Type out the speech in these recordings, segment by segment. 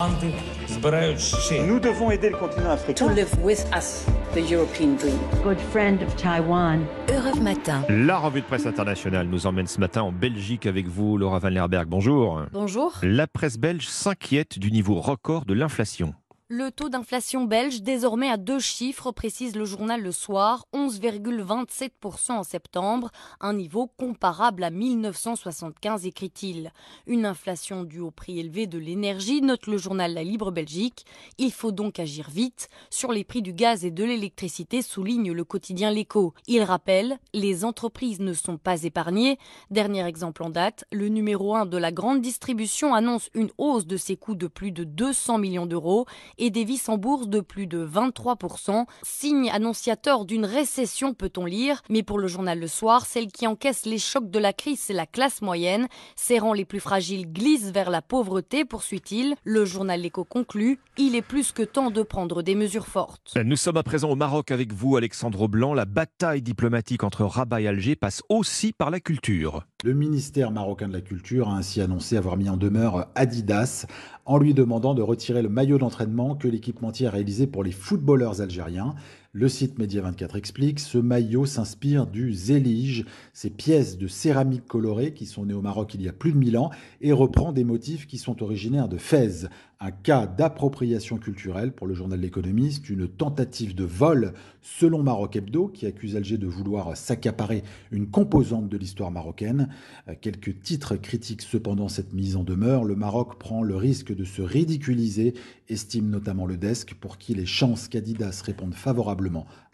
Nous devons aider le continent africain. to live with us the European dream. good friend of Taiwan. Europe Matin. La revue de presse internationale nous emmène ce matin en Belgique avec vous, Laura Van Lerberg. Bonjour. Bonjour. La presse belge s'inquiète du niveau record de l'inflation. Le taux d'inflation belge, désormais à deux chiffres, précise le journal Le Soir, 11,27% en septembre, un niveau comparable à 1975, écrit-il. Une inflation due au prix élevé de l'énergie, note le journal La Libre Belgique. Il faut donc agir vite. Sur les prix du gaz et de l'électricité, souligne le quotidien L'Écho. Il rappelle, les entreprises ne sont pas épargnées. Dernier exemple en date, le numéro 1 de la grande distribution annonce une hausse de ses coûts de plus de 200 millions d'euros et des vis en bourse de plus de 23%. Signe annonciateur d'une récession, peut-on lire. Mais pour le journal Le Soir, celle qui encaisse les chocs de la crise, c'est la classe moyenne. Serrant les plus fragiles glissent vers la pauvreté, poursuit-il. Le journal L'Écho conclut, il est plus que temps de prendre des mesures fortes. Nous sommes à présent au Maroc avec vous, Alexandre Blanc. La bataille diplomatique entre Rabat et Alger passe aussi par la culture. Le ministère marocain de la Culture a ainsi annoncé avoir mis en demeure Adidas en lui demandant de retirer le maillot d'entraînement que l'équipementier a réalisé pour les footballeurs algériens. Le site Média24 explique, ce maillot s'inspire du zélige, ces pièces de céramique colorée qui sont nées au Maroc il y a plus de 1000 ans et reprend des motifs qui sont originaires de Fès. Un cas d'appropriation culturelle pour le journal L'Économiste, une tentative de vol selon Maroc Hebdo qui accuse Alger de vouloir s'accaparer une composante de l'histoire marocaine. Euh, Quelques titres critiquent cependant cette mise en demeure. Le Maroc prend le risque de se ridiculiser, estime notamment le desk, pour qui les chances qu'Adidas réponde favorablement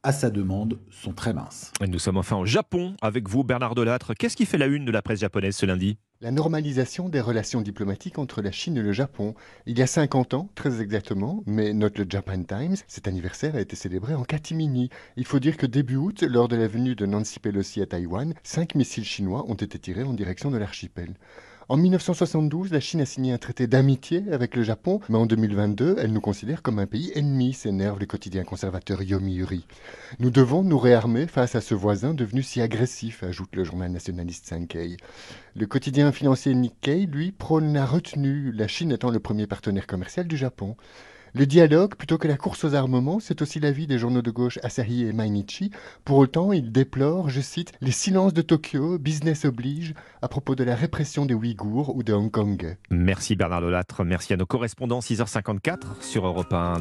à sa demande sont très minces. Et Nous sommes enfin au Japon avec vous, Bernard Delattre. Qu'est-ce qui fait la une de la presse japonaise ce lundi? La normalisation des relations diplomatiques entre la Chine et le Japon. Il y a 50 ans, très exactement, mais note le Japan Times, cet anniversaire a été célébré en catimini. Il faut dire que début août, lors de la venue de Nancy Pelosi à Taïwan, cinq missiles chinois ont été tirés en direction de l'archipel. En 1972, la Chine a signé un traité d'amitié avec le Japon, mais en 2022, elle nous considère comme un pays ennemi, s'énerve le quotidien conservateur Yomiuri. Nous devons nous réarmer face à ce voisin devenu si agressif, ajoute le journal nationaliste Sankei. Le quotidien financier Nikkei, lui, prône la retenue, la Chine étant le premier partenaire commercial du Japon. Le dialogue, plutôt que la course aux armements, c'est aussi l'avis des journaux de gauche Asahi et Mainichi. Pour autant, ils déplorent, je cite, les silences de Tokyo, business oblige, à propos de la répression des Ouïghours ou de Hong Kong. Merci Bernard Delattre, merci à nos correspondants 6h54 sur Europe 1. Dans